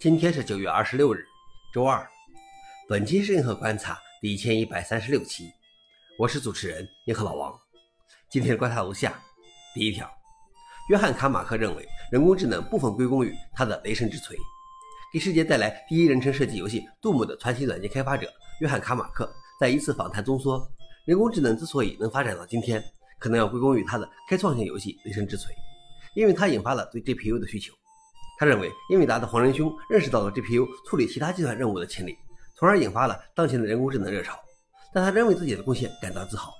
今天是九月二十六日，周二。本期是硬核观察第一千一百三十六期，我是主持人银河老王。今天的观察如下：第一条，约翰卡马克认为人工智能部分归功于他的雷神之锤。给世界带来第一人称射击游戏《杜牧》的传奇软件开发者约翰卡马克在一次访谈中说，人工智能之所以能发展到今天，可能要归功于他的开创性游戏《雷神之锤》，因为它引发了对 GPU 的需求。他认为，英伟达的黄仁勋认识到了 GPU 处理其他计算任务的潜力，从而引发了当前的人工智能热潮。但他仍为自己的贡献感到自豪。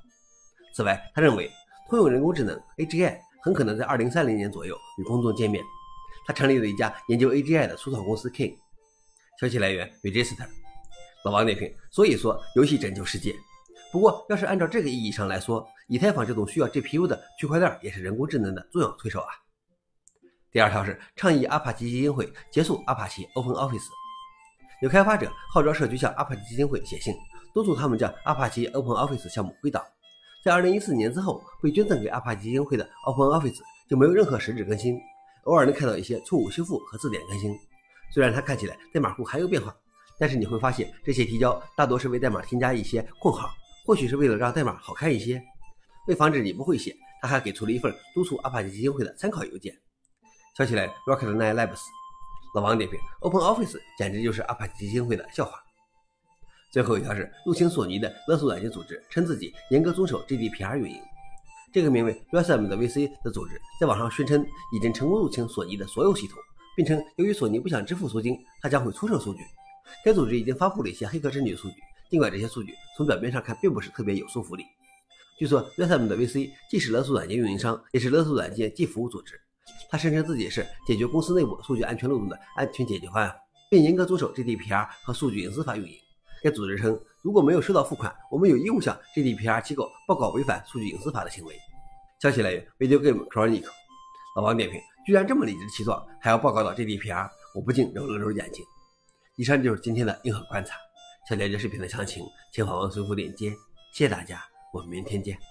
此外，他认为通用人工智能 AGI 很可能在2030年左右与公众见面。他成立了一家研究 AGI 的初创公司 King。消息来源：Register。老王点评：所以说，游戏拯救世界。不过，要是按照这个意义上来说，以太坊这种需要 GPU 的区块链也是人工智能的重要推手啊。第二条是倡议阿帕奇基金会结束阿帕奇 Open Office。有开发者号召社区向阿帕奇基金会写信，督促他们将阿帕奇 Open Office 项目归档。在2014年之后，被捐赠给阿帕奇基金会的 Open Office 就没有任何实质更新，偶尔能看到一些错误修复和字典更新。虽然它看起来代码库还有变化，但是你会发现这些提交大多是为代码添加一些括号，或许是为了让代码好看一些。为防止你不会写，他还给出了一份督促阿帕奇基金会的参考邮件。消息来，Rocket Nine Labs，老王点评：Open Office 简直就是阿帕奇基金会的笑话。最后一条是入侵索尼的勒索软件组织称自己严格遵守 GDPR 运营。这个名为 Ransom 的 VC 的组织在网上宣称已经成功入侵索尼的所有系统，并称由于索尼不想支付赎金，他将会出售数据。该组织已经发布了一些黑客证据数据，尽管这些数据从表面上看并不是特别有说服力。据说 Ransom 的 VC 既是勒索软件运营商，也是勒索软件即服务组织。他声称自己是解决公司内部数据安全漏洞的安全解决方案，并严格遵守 GDPR 和数据隐私法运营。该组织称，如果没有收到付款，我们有义务向 GDPR 机构报告违反数据隐私法的行为。消息来源：Video Game Chronic。老王点评：居然这么理直气壮，还要报告到 GDPR，我不禁揉了揉眼睛。以上就是今天的硬核观察。想了解视频的详情，请访问随附链接。谢谢大家，我们明天见。